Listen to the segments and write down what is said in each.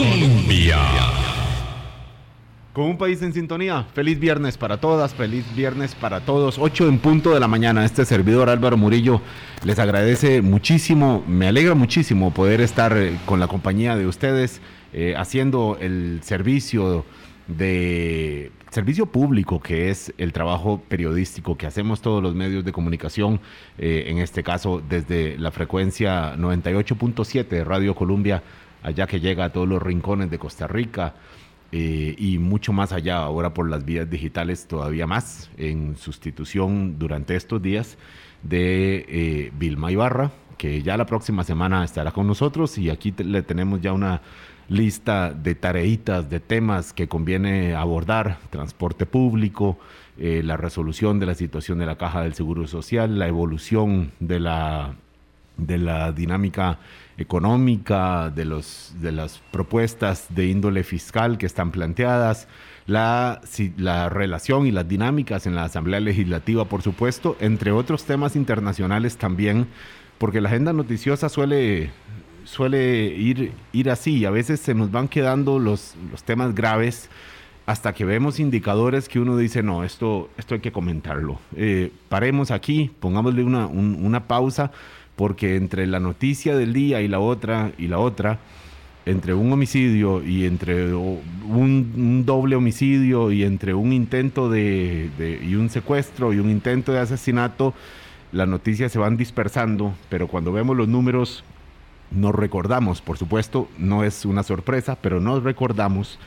Colombia. Con un país en sintonía, feliz viernes para todas, feliz viernes para todos, 8 en punto de la mañana. Este servidor Álvaro Murillo les agradece muchísimo, me alegra muchísimo poder estar eh, con la compañía de ustedes eh, haciendo el servicio de servicio público que es el trabajo periodístico que hacemos todos los medios de comunicación, eh, en este caso desde la frecuencia 98.7 de Radio Colombia, allá que llega a todos los rincones de Costa Rica. Eh, y mucho más allá, ahora por las vías digitales todavía más, en sustitución durante estos días de eh, Vilma Ibarra, que ya la próxima semana estará con nosotros y aquí le tenemos ya una lista de tareitas, de temas que conviene abordar, transporte público, eh, la resolución de la situación de la caja del Seguro Social, la evolución de la, de la dinámica económica, de, los, de las propuestas de índole fiscal que están planteadas, la, la relación y las dinámicas en la Asamblea Legislativa, por supuesto, entre otros temas internacionales también, porque la agenda noticiosa suele suele ir, ir así. A veces se nos van quedando los, los temas graves hasta que vemos indicadores que uno dice, no, esto, esto hay que comentarlo. Eh, paremos aquí, pongámosle una, una pausa, porque entre la noticia del día y la otra, y la otra, entre un homicidio y entre un, doble homicidio y entre un intento de, de, y un secuestro y un intento de asesinato, las noticias se van dispersando, pero cuando vemos los números nos recordamos, por supuesto, no es una sorpresa, pero nos recordamos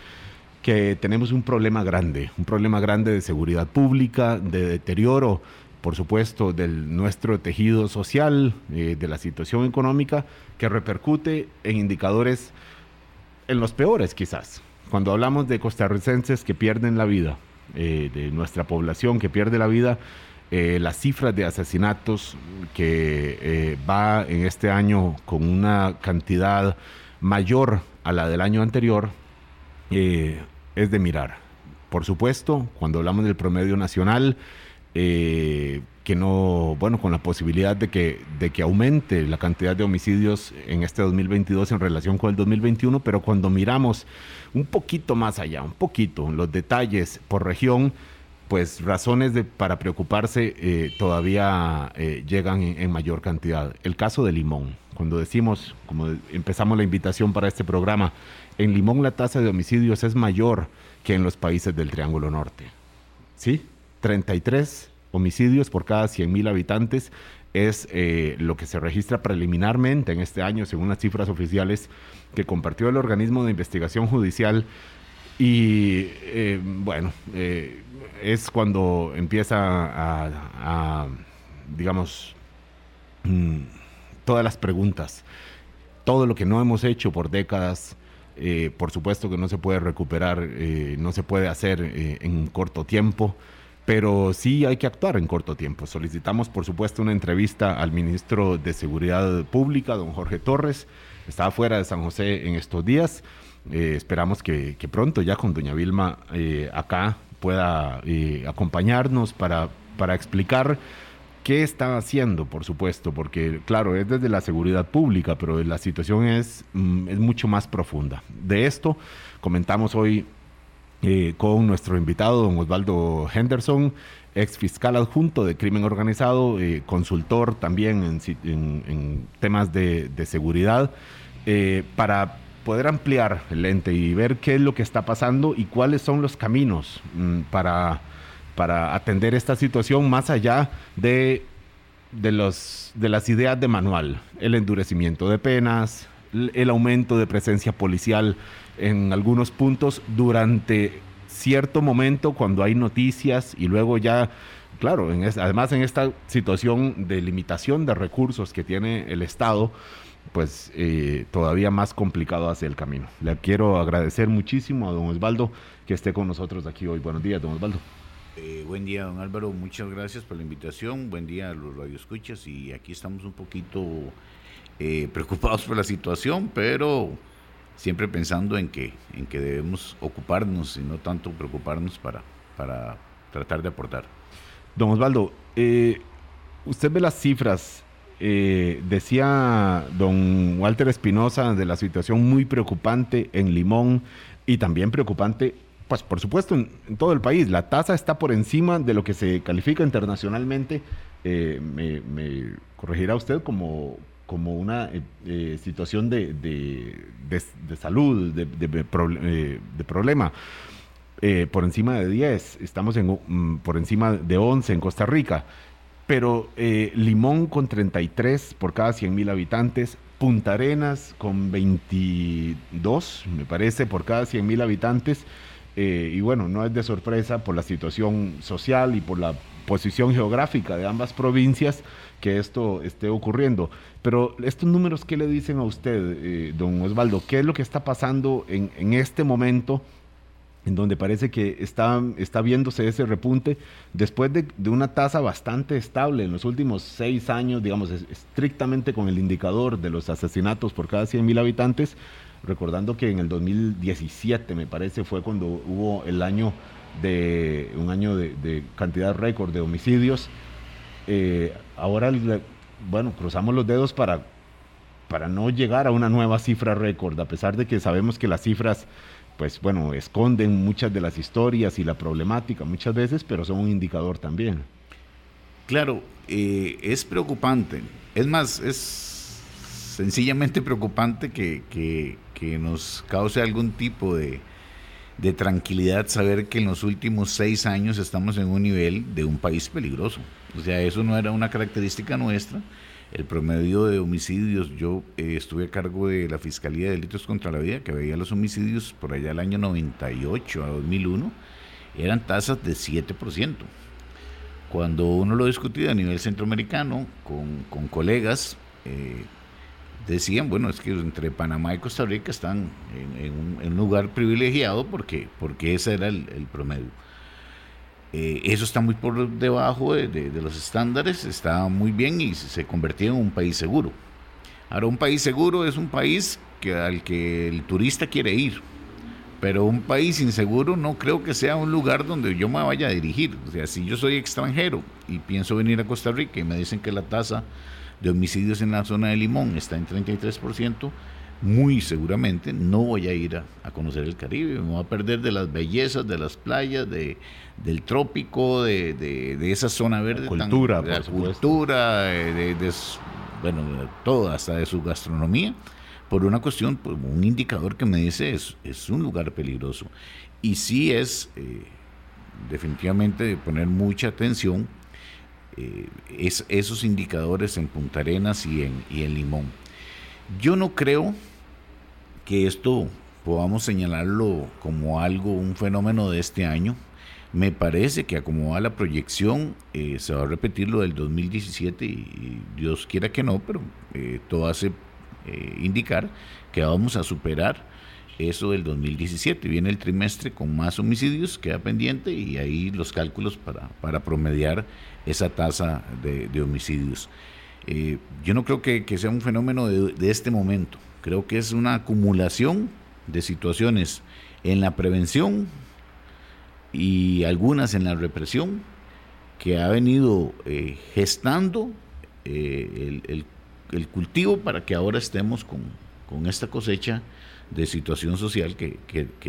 que tenemos un problema grande, un problema grande de seguridad pública, de deterioro, por supuesto, de nuestro tejido social, eh, de la situación económica, que repercute en indicadores, en los peores quizás. Cuando hablamos de costarricenses que pierden la vida, eh, de nuestra población que pierde la vida, eh, las cifras de asesinatos que eh, va en este año con una cantidad mayor a la del año anterior es de mirar. Por supuesto, cuando hablamos del promedio nacional, que no, bueno, con la posibilidad de que, de que aumente la cantidad de homicidios en este 2022 en relación con el 2021, pero cuando miramos un poquito más allá, un poquito, los detalles por región, pues razones de, para preocuparse eh, todavía eh, llegan en, mayor cantidad. El caso de Limón, cuando decimos, como empezamos la invitación para este programa, en Limón la tasa de homicidios es mayor que en los países del Triángulo Norte. ¿Sí? 33 homicidios por cada 100.000 habitantes es eh, lo que se registra preliminarmente en este año, según las cifras oficiales que compartió el organismo de investigación judicial. Y bueno, es cuando empieza a, digamos, mm, todas las preguntas, todo lo que no hemos hecho por décadas, eh, por supuesto que no se puede recuperar, eh, no se puede hacer eh, en corto tiempo, pero sí hay que actuar en corto tiempo. Solicitamos, por supuesto, una entrevista al ministro de Seguridad Pública, don Jorge Torres. Estaba fuera de San José en estos días. esperamos que, que, pronto, ya con doña Vilma acá, pueda eh, acompañarnos para, para explicar qué está haciendo, por supuesto, porque claro, es desde la seguridad pública, pero la situación es, mm, es mucho más profunda. De esto comentamos hoy eh, con nuestro invitado, don Osvaldo Henderson, ex fiscal adjunto de crimen organizado, eh, consultor también en, temas de, de seguridad, para poder ampliar el lente y ver qué es lo que está pasando y cuáles son los caminos mm, para, para atender esta situación más allá de, de, los, de las ideas de manual, el endurecimiento de penas, el aumento de presencia policial en algunos puntos durante cierto momento cuando hay noticias y luego ya, claro, en además en esta situación de limitación de recursos que tiene el Estado, pues eh, todavía más complicado hacia el camino. Le quiero agradecer muchísimo a don Osvaldo que esté con nosotros aquí hoy. Buenos días, don Osvaldo. Eh, buen día, don Álvaro. Muchas gracias por la invitación. Buen día a los radioescuchas. Y aquí estamos un poquito eh, preocupados por la situación, pero siempre pensando en que, en que debemos ocuparnos y no tanto preocuparnos para, para tratar de aportar. Don Osvaldo, usted ve las cifras eh, decía don Walter Espinosa de la situación muy preocupante en Limón y también preocupante, pues por supuesto en, todo el país. La tasa está por encima de lo que se califica internacionalmente. Eh, me, corregirá usted como, como una eh, situación de, salud, de, problema. por encima de 10, estamos en, mm, por encima de 11 en Costa Rica pero eh, Limón con 33 por cada 100 mil habitantes, Punta Arenas con 22, me parece, por cada 100 mil habitantes. Eh, y bueno, no es de sorpresa por la situación social y por la posición geográfica de ambas provincias que esto esté ocurriendo. Pero estos números, ¿qué le dicen a usted, eh, don Osvaldo? ¿Qué es lo que está pasando en, en este momento? en donde parece que está, está viéndose ese repunte después de, una tasa bastante estable en los últimos seis años, digamos, estrictamente con el indicador de los asesinatos por cada 100 mil habitantes, recordando que en el 2017, me parece, fue cuando hubo el año de un año de, cantidad récord de homicidios. Eh, ahora, bueno, cruzamos los dedos para, para no llegar a una nueva cifra récord, a pesar de que sabemos que las cifras pues bueno, esconden muchas de las historias y la problemática muchas veces, pero son un indicador también. Claro, eh, es preocupante. Es más, es sencillamente preocupante que, que, nos cause algún tipo de, de, tranquilidad saber que en los últimos seis años estamos en un nivel de un país peligroso. O sea, eso no era una característica nuestra el promedio de homicidios, yo eh, estuve a cargo de la Fiscalía de Delitos contra la Vida, que veía los homicidios por allá del año 98 a 2001, eran tasas de 7%. Cuando uno lo discutía a nivel centroamericano con, colegas, eh, decían, bueno, es que entre Panamá y Costa Rica están en, un, lugar privilegiado porque, porque ese era el promedio. Eh, eso está muy por debajo de, los estándares, está muy bien y se convirtió en un país seguro. Ahora, un país seguro es un país que, al que el turista quiere ir, pero un país inseguro no creo que sea un lugar donde yo me vaya a dirigir. O sea, si yo soy extranjero y pienso venir a Costa Rica y me dicen que la tasa de homicidios en la zona de Limón está en 33%, muy seguramente no voy a ir a, conocer el Caribe, me voy a perder de las bellezas de las playas, de, del trópico, de, de, esa zona verde. cultura, de la cultura, de, bueno, todo, hasta de su gastronomía, por una cuestión, por un indicador que me dice es, es un lugar peligroso. Y sí es eh, definitivamente de poner mucha atención eh, es, esos indicadores en Punta Arenas y en, y en Limón. Yo no creo que esto podamos señalarlo como algo, un fenómeno de este año. Me parece que acomoda la proyección, eh, se va a repetir lo del 2017 y, Dios quiera que no, pero eh, todo hace indicar que vamos a superar eso del 2017. Viene el trimestre con más homicidios, queda pendiente y ahí los cálculos para, para promediar esa tasa de, homicidios. yo no creo que, sea un fenómeno de este momento. Creo que es una acumulación de situaciones en la prevención y algunas en la represión que ha venido eh, gestando eh, el, cultivo para que ahora estemos con, esta cosecha de situación social que,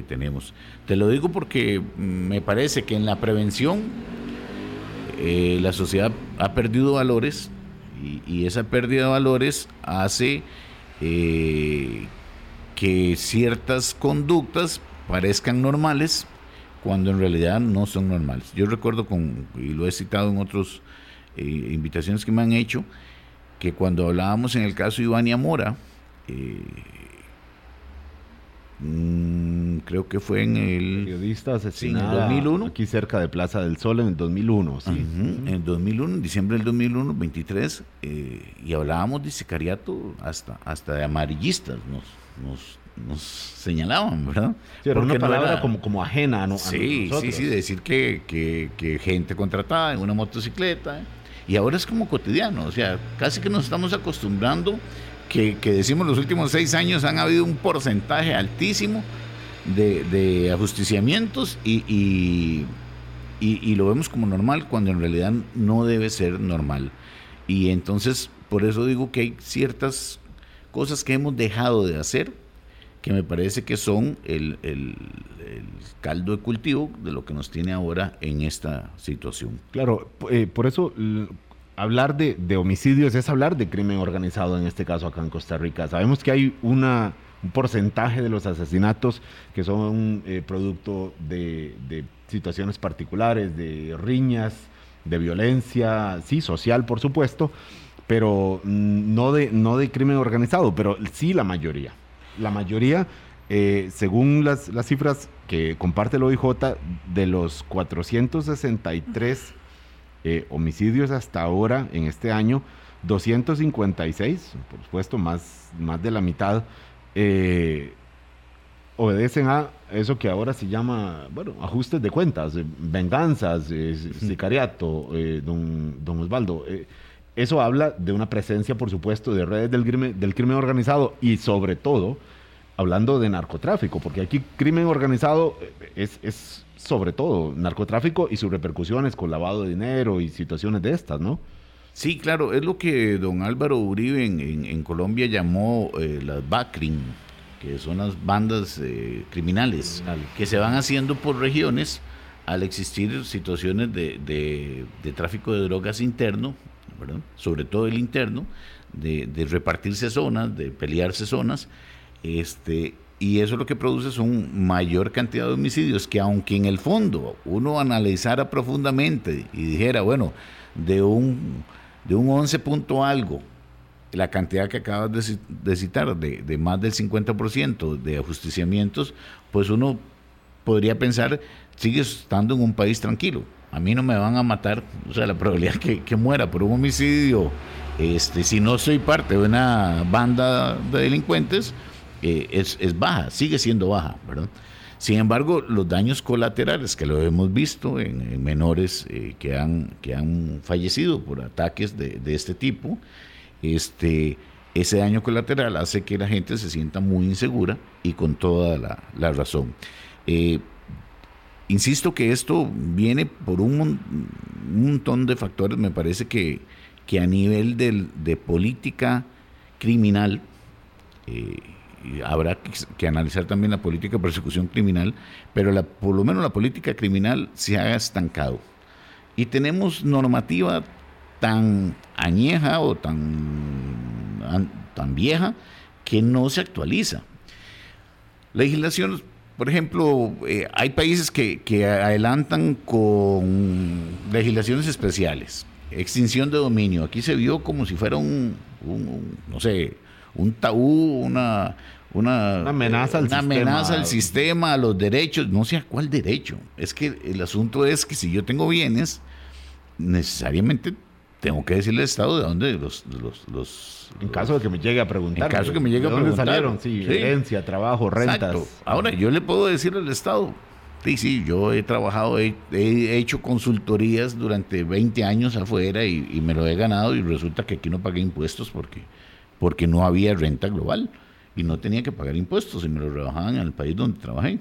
tenemos. Te lo digo porque me parece que en la prevención eh, la sociedad ha perdido valores y, esa pérdida de valores hace eh, que ciertas conductas parezcan normales cuando en realidad no son normales. Yo recuerdo, con, y lo he citado en otras eh, invitaciones que me han hecho, que cuando hablábamos en el caso de Ivania Mora, mm, creo que fue en el... Periodista asesinado 2001. Aquí cerca de Plaza del Sol en el 2001. Sí. En el 2001, en diciembre del 2001, 23, eh, y hablábamos de sicariato hasta, hasta de amarillistas, nos, nos, nos señalaban, ¿verdad? era una palabra como, como ajena ¿no? sí, Sí, sí, decir que, que, que gente contratada en una motocicleta, y ahora es como cotidiano, o sea, casi que nos estamos acostumbrando que, decimos los últimos seis años han habido un porcentaje altísimo de, ajusticiamientos y, y, lo vemos como normal cuando en realidad no debe ser normal. Y entonces, por eso digo que hay ciertas cosas que hemos dejado de hacer que me parece que son el, caldo de cultivo de lo que nos tiene ahora en esta situación. Claro, eh, por eso hablar de, homicidios es hablar de crimen organizado, en este caso acá en Costa Rica. Sabemos que hay una, un porcentaje de los asesinatos que son eh, producto de, de situaciones particulares, de riñas, de violencia, sí, social, por supuesto, pero mm, no de, no de crimen organizado, pero sí la mayoría la mayoría, eh, según las, las, cifras que comparte el OIJ, de los 463 eh, homicidios hasta ahora en este año, 256, por supuesto, más, más de la mitad, eh, obedecen a eso que ahora se llama, bueno, ajustes de cuentas, venganzas, sicariato, don, don Osvaldo. Eso habla de una presencia, por supuesto, de redes del crimen, del crimen organizado y sobre todo hablando de narcotráfico, porque aquí crimen organizado es, es sobre todo narcotráfico y sus repercusiones con lavado de dinero y situaciones de estas, ¿no? Sí, claro, es lo que don Álvaro Uribe en, Colombia llamó eh, las BACRIM, que son las bandas eh, criminales, que se van haciendo por regiones al existir situaciones de, de tráfico de drogas interno, sobre todo el interno, de, repartirse zonas, de pelearse zonas, este, y eso lo que produce son mayor cantidad de homicidios que aunque en el fondo uno analizara profundamente y dijera, bueno, de un, de un 11 punto algo, la cantidad que acabas de, citar, de, de, más del 50% de ajusticiamientos, pues uno podría pensar, sigue estando en un país tranquilo. A mí no me van a matar, o sea, la probabilidad que, que muera por un homicidio, este, si no soy parte de una banda de delincuentes, eh, es, baja, sigue siendo baja, ¿verdad? Sin embargo, los daños colaterales que lo hemos visto en, menores eh, que, han, que han fallecido por ataques de, este tipo, este, ese daño colateral hace que la gente se sienta muy insegura y con toda la, la razón. Eh, Insisto que esto viene por un, montón de factores, me parece que, que a nivel de política criminal, habrá que, analizar también la política de persecución criminal, pero por lo menos la política criminal se ha estancado. Y tenemos normativa tan añeja o tan, tan vieja que no se actualiza. Legislación por ejemplo, eh, hay países que, adelantan con legislaciones especiales. Extinción de dominio. Aquí se vio como si fuera un, no sé, un tabú, una, una, amenaza, al, amenaza al sistema, a los derechos. No sé a cuál derecho. Es que el asunto es que si yo tengo bienes, necesariamente tengo que decirle al Estado de dónde los, los en caso de que me llegue a preguntar. En caso de que me llegue a preguntar. ¿Dónde salieron? Sí, herencia, trabajo, rentas. Ahora, yo le puedo decir al Estado, sí, sí, yo he trabajado, he, hecho consultorías durante 20 años afuera y, me lo he ganado y resulta que aquí no pagué impuestos porque, porque no había renta global y no tenía que pagar impuestos y me lo rebajaban en el país donde trabajé.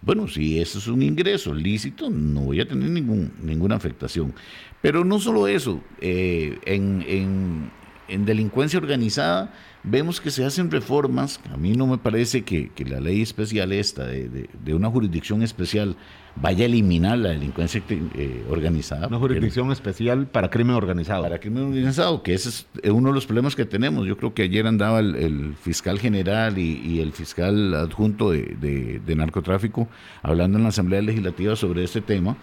Bueno, si eso es un ingreso lícito, no voy a tener ningún, ninguna afectación. Pero no solo eso, eh, en, en delincuencia organizada vemos que se hacen reformas. A mí no me parece que, la ley especial esta, de, una jurisdicción especial, vaya a eliminar la delincuencia eh, organizada. Una jurisdicción especial para crimen organizado. Para crimen organizado, que ese es uno de los problemas que tenemos. Yo creo que ayer andaba el, fiscal general y, el fiscal adjunto de, de narcotráfico hablando en la Asamblea Legislativa sobre este tema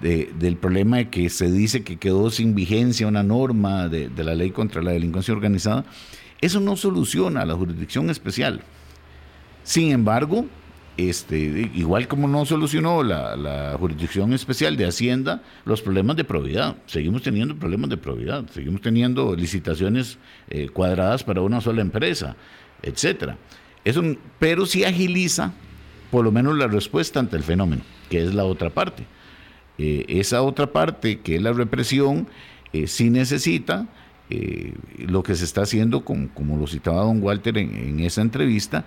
del problema de que se dice que quedó sin vigencia una norma de, la ley contra la delincuencia organizada, eso no soluciona la jurisdicción especial. Sin embargo, este, igual como no solucionó la, jurisdicción especial de Hacienda los problemas de probidad, seguimos teniendo problemas de probidad, seguimos teniendo licitaciones eh, cuadradas para una sola empresa, etcétera. Pero sí agiliza por lo menos la respuesta ante el fenómeno, que es la otra parte. Eh, esa otra parte, que es la represión, eh, sí necesita eh, lo que se está haciendo, como lo citaba don Walter en, esa entrevista,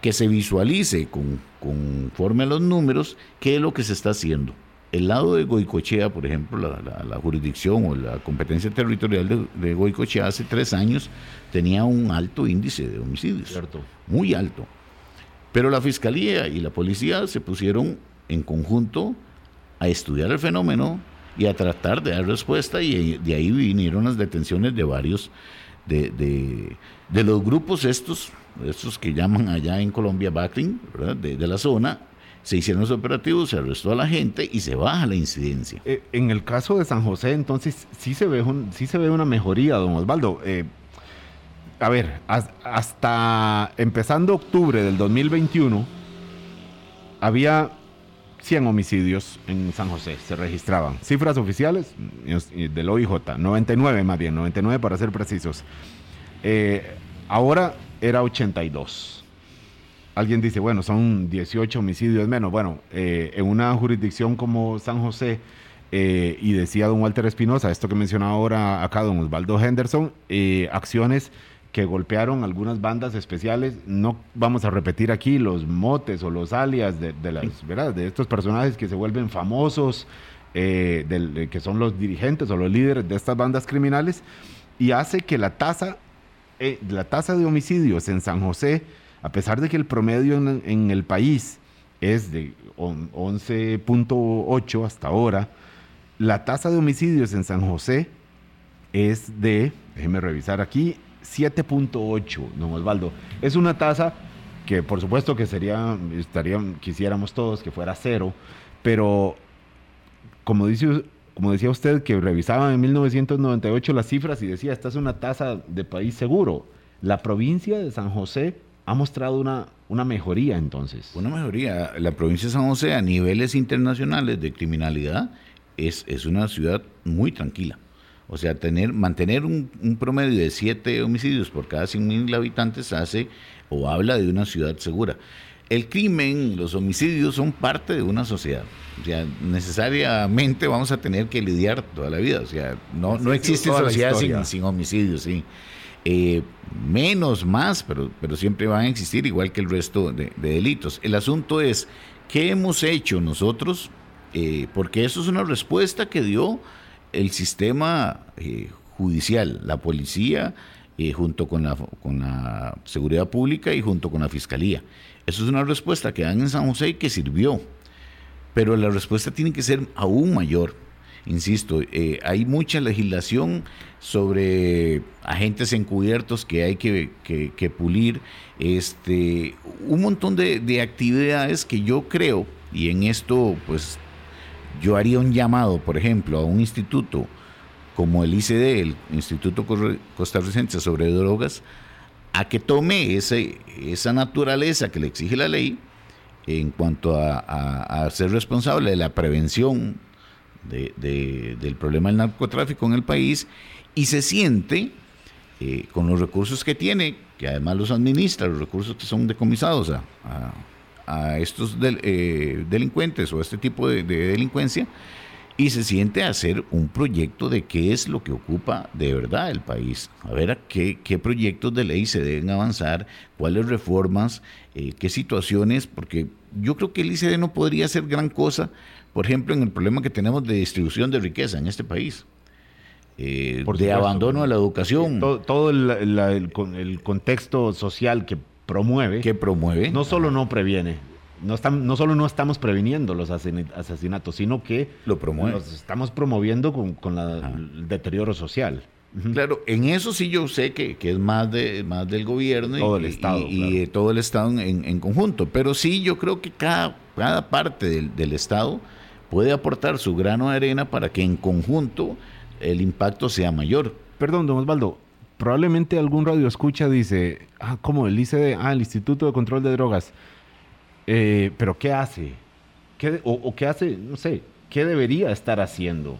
que se visualice con, conforme a los números qué es lo que se está haciendo. el lado de Goicochea, por ejemplo, la, jurisdicción o la competencia territorial de, de, Goicochea hace tres años tenía un alto índice de homicidios. Cierto. Muy alto. Pero la fiscalía y la policía se pusieron en conjunto a estudiar el fenómeno y a tratar de dar respuesta y de ahí vinieron las detenciones de varios de, de, los grupos estos, estos que llaman allá en Colombia Backling, de, de la zona, se hicieron los operativos, se arrestó a la gente y se baja la incidencia. Eh, en el caso de San José, entonces, sí se ve, un, sí se ve una mejoría, don Osvaldo. Eh, a ver, hasta empezando octubre del 2021, había 100 homicidios en San José, se registraban. Cifras oficiales del OIJ, 99 más bien, 99 para ser precisos. Eh, ahora era 82 alguien dice, bueno, son 18 homicidios menos. Bueno, eh, en una jurisdicción como San José, eh, y decía don Walter Espinosa, esto que mencionaba ahora acá don Osvaldo Henderson, eh, acciones que golpearon algunas bandas especiales. No vamos a repetir aquí los motes o los alias de, las, ¿verdad? de estos personajes que se vuelven famosos, que son los dirigentes o los líderes de estas bandas criminales, y hace que la tasa, la tasa de homicidios en San José a pesar de que el promedio en, el país es de 11.8 hasta ahora, la tasa de homicidios en San José es de, déjeme revisar aquí, 7.8, don Osvaldo. Es una tasa que por supuesto que sería, estaría, quisiéramos todos que fuera cero, pero como, dice, como decía usted que revisaba en 1998 las cifras y decía, esta es una tasa de país seguro. La provincia de San José ha mostrado una, una mejoría entonces. Una mejoría. La provincia de San José a niveles internacionales de criminalidad es, es una ciudad muy tranquila. O sea, tener, mantener un, promedio de siete homicidios por cada 100.000 habitantes hace o habla de una ciudad segura. El crimen, los homicidios son parte de una sociedad. O sea, necesariamente vamos a tener que lidiar toda la vida. O sea, no, no existe sociedad sin, sin homicidios, sí. Eh, menos, más, pero, pero siempre van a existir igual que el resto de, delitos. El asunto es, ¿qué hemos hecho nosotros? Eh, porque eso es una respuesta que dio el sistema eh, judicial, la policía, junto con la, con la seguridad pública y junto con la fiscalía. Eso es una respuesta que dan en San José y que sirvió. Pero la respuesta tiene que ser aún mayor insisto, eh, hay mucha legislación sobre agentes encubiertos que hay que, pulir, este, un montón de, actividades que yo creo, y en esto pues yo haría un llamado, por ejemplo, a un instituto como el ICD, el Instituto Costarricense sobre Drogas, a que tome esa naturaleza que le exige la ley en cuanto a ser responsable de la prevención de, del problema del narcotráfico en el país y se siente eh, con los recursos que tiene, que además los administra, los recursos que son decomisados a, a, estos eh, delincuentes o a este tipo de, delincuencia, y se siente hacer un proyecto de qué es lo que ocupa de verdad el país. A ver a qué, qué proyectos de ley se deben avanzar, cuáles reformas, eh, qué situaciones, porque yo creo que el ICD no podría hacer gran cosa por ejemplo, en el problema que tenemos de distribución de riqueza en este país. Eh, de abandono de la educación. Todo, el, contexto social que promueve. Que promueve. No solo no previene, no, no solo no estamos previniendo los asesinatos, sino que lo promueve. los estamos promoviendo con, el deterioro social. Claro, en eso sí yo sé que, es más, de, más del gobierno todo y, el Estado, y, todo el Estado en, conjunto. Pero sí yo creo que cada, cada parte del, del Estado puede aportar su grano de arena para que en conjunto el impacto sea mayor. Perdón, don Osvaldo, probablemente algún radio escucha dice, ah, ¿cómo? El ICD, ah, el Instituto de Control de Drogas. Eh, pero ¿qué hace? ¿Qué, o, qué hace? No sé, ¿qué debería estar haciendo?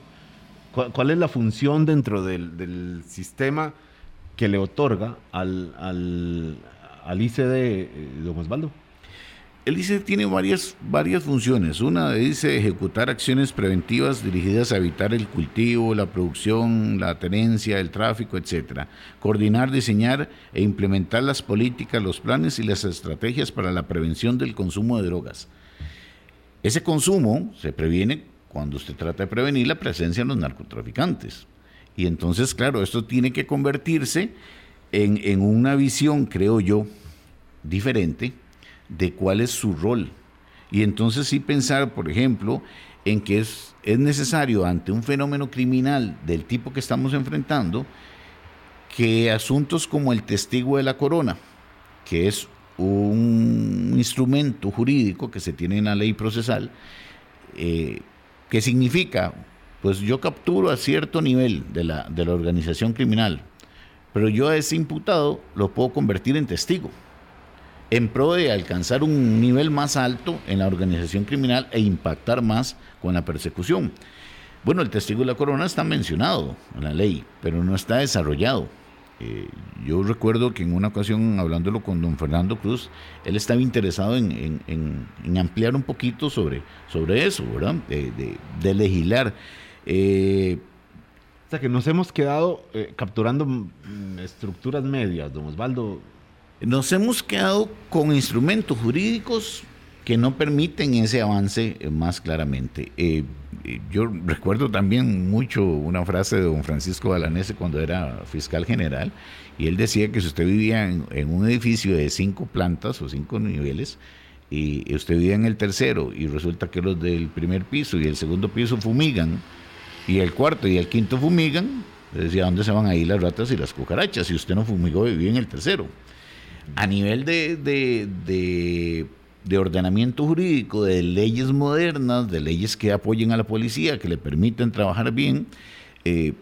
¿Cuál, es la función dentro del, sistema que le otorga al, al, al ICD, eh, don Osvaldo? El ICE tiene varias, varias funciones. Una dice ejecutar acciones preventivas dirigidas a evitar el cultivo, la producción, la tenencia, el tráfico, etc. Coordinar, diseñar e implementar las políticas, los planes y las estrategias para la prevención del consumo de drogas. Ese consumo se previene cuando usted trata de prevenir la presencia de los narcotraficantes. Y entonces, claro, esto tiene que convertirse en, en una visión, creo yo, diferente de cuál es su rol. Y entonces sí pensar, por ejemplo, en que es, es necesario ante un fenómeno criminal del tipo que estamos enfrentando, que asuntos como el testigo de la corona, que es un instrumento jurídico que se tiene en la ley procesal, eh, que significa, pues yo capturo a cierto nivel de la, de la organización criminal, pero yo a ese imputado lo puedo convertir en testigo en pro de alcanzar un nivel más alto en la organización criminal e impactar más con la persecución. Bueno, el testigo de la corona está mencionado en la ley, pero no está desarrollado. Eh, yo recuerdo que en una ocasión, hablándolo con don Fernando Cruz, él estaba interesado en, ampliar un poquito sobre, sobre eso, ¿verdad? De, legislar. Eh, o sea que nos hemos quedado eh, capturando mm, estructuras medias, don Osvaldo. Nos hemos quedado con instrumentos jurídicos que no permiten ese avance eh, más claramente. Eh, eh, yo recuerdo también mucho una frase de don Francisco Balanese cuando era fiscal general, y él decía que si usted vivía en, un edificio de cinco plantas o cinco niveles, y usted vivía en el tercero, y resulta que los del primer piso y el segundo piso fumigan, y el cuarto y el quinto fumigan, decía, ¿dónde se van a ir las ratas y las cucarachas? Si usted no fumigó, vivía en el tercero a nivel de, de, ordenamiento jurídico, de leyes modernas, de leyes que apoyen a la policía, que le permiten trabajar bien, eh,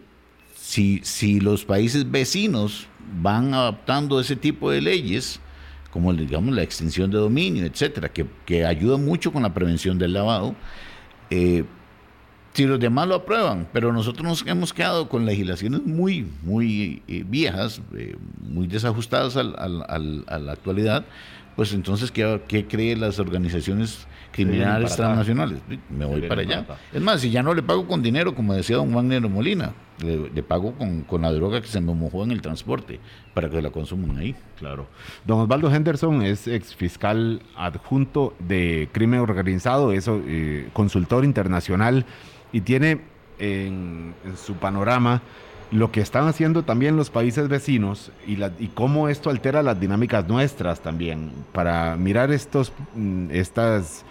si, si los países vecinos van adaptando ese tipo de leyes, como digamos la extinción de dominio, etcétera, que, que ayuda mucho con la prevención del lavado, eh, si los demás lo aprueban, pero nosotros nos hemos quedado con legislaciones muy, muy eh, viejas, eh, muy desajustadas al, a la actualidad, pues entonces, ¿qué, qué creen las organizaciones criminales transnacionales? Me voy para allá. Es más, si ya no le pago con dinero, como decía don Wagner Molina, le, pago con, con, la droga que se me mojó en el transporte para que la consuman ahí. Claro. Don Osvaldo Henderson es ex fiscal adjunto de crimen organizado, es eh, consultor internacional y tiene en, su panorama lo que están haciendo también los países vecinos y, y, cómo esto altera las dinámicas nuestras también, para mirar estos, mm, estas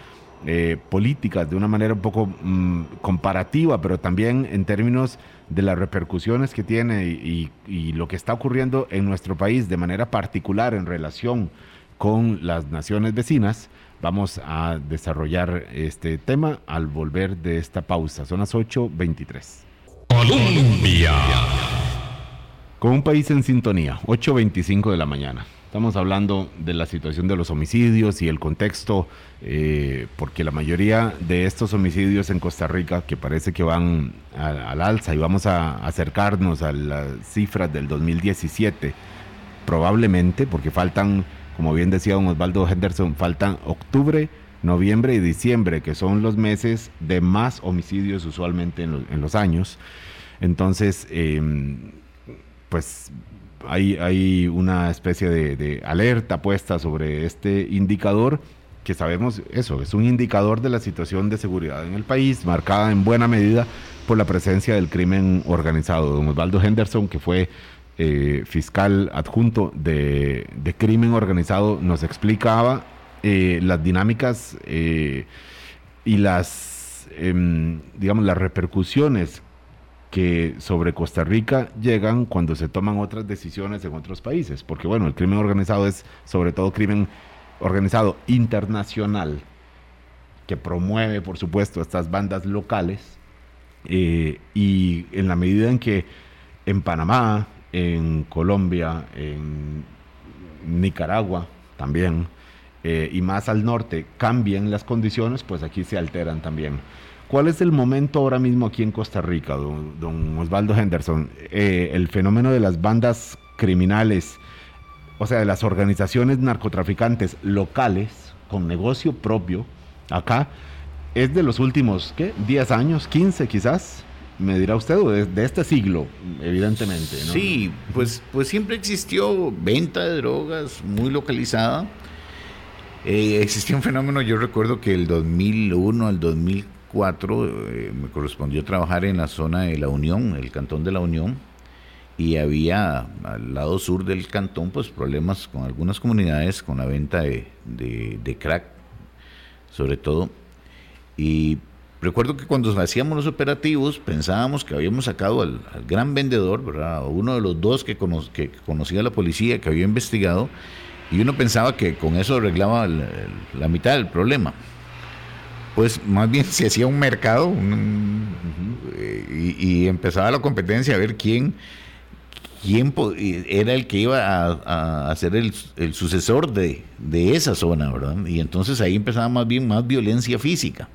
eh, políticas de una manera un poco mm, comparativa, pero también en términos de las repercusiones que tiene y, lo que está ocurriendo en nuestro país de manera particular en relación con las naciones vecinas. Vamos a desarrollar este tema al volver de esta pausa. Son las 8.23. Colombia. Con un país en sintonía, 8.25 de la mañana. Estamos hablando de la situación de los homicidios y el contexto, eh, porque la mayoría de estos homicidios en Costa Rica, que parece que van al alza y vamos a acercarnos a las cifras del 2017, probablemente, porque faltan como bien decía don Osvaldo Henderson, faltan octubre, noviembre y diciembre, que son los meses de más homicidios usualmente en, los años. Entonces, em, pues hay, una especie de, alerta puesta sobre este indicador que sabemos eso, es un indicador de la situación de seguridad en el país, marcada en buena medida por la presencia del crimen organizado. Don Osvaldo Henderson, que fue eh, fiscal adjunto de, crimen organizado, nos explicaba eh, las dinámicas eh, y las, em, digamos, las repercusiones que sobre Costa Rica llegan cuando se toman otras decisiones en otros países. Porque bueno, el crimen organizado es sobre todo crimen organizado internacional, que promueve, por supuesto, estas bandas locales. y en la medida en que en Panamá, en Colombia, en Nicaragua también, eh, y más al norte cambien las condiciones, pues aquí se alteran también. ¿Cuál es el momento ahora mismo aquí en Costa Rica, don, Osvaldo Henderson? Eh, el fenómeno de las bandas criminales, o sea, de las organizaciones narcotraficantes locales con negocio propio, acá, es de los últimos, ¿qué? ¿10 años? ¿15 quizás? Me dirá usted, de, este siglo, evidentemente. Sí, pues, pues siempre existió venta de drogas muy localizada. Eh, existía un fenómeno, yo recuerdo que el 2001 al 2000 2004 eh, me correspondió trabajar en la zona de la Unión, el cantón de la Unión, y había al lado sur del cantón pues problemas con algunas comunidades con la venta de, de crack, sobre todo. Y Recuerdo que cuando hacíamos los operativos pensábamos que habíamos sacado al, gran vendedor, ¿verdad? uno de los dos que, conocía la policía, que había investigado, y uno pensaba que con eso arreglaba la, mitad del problema. Pues más bien se hacía un mercado y, empezaba la competencia a ver quién, era el que iba a, a ser el, sucesor de, de, esa zona, ¿verdad? Y entonces ahí empezaba más bien más violencia física.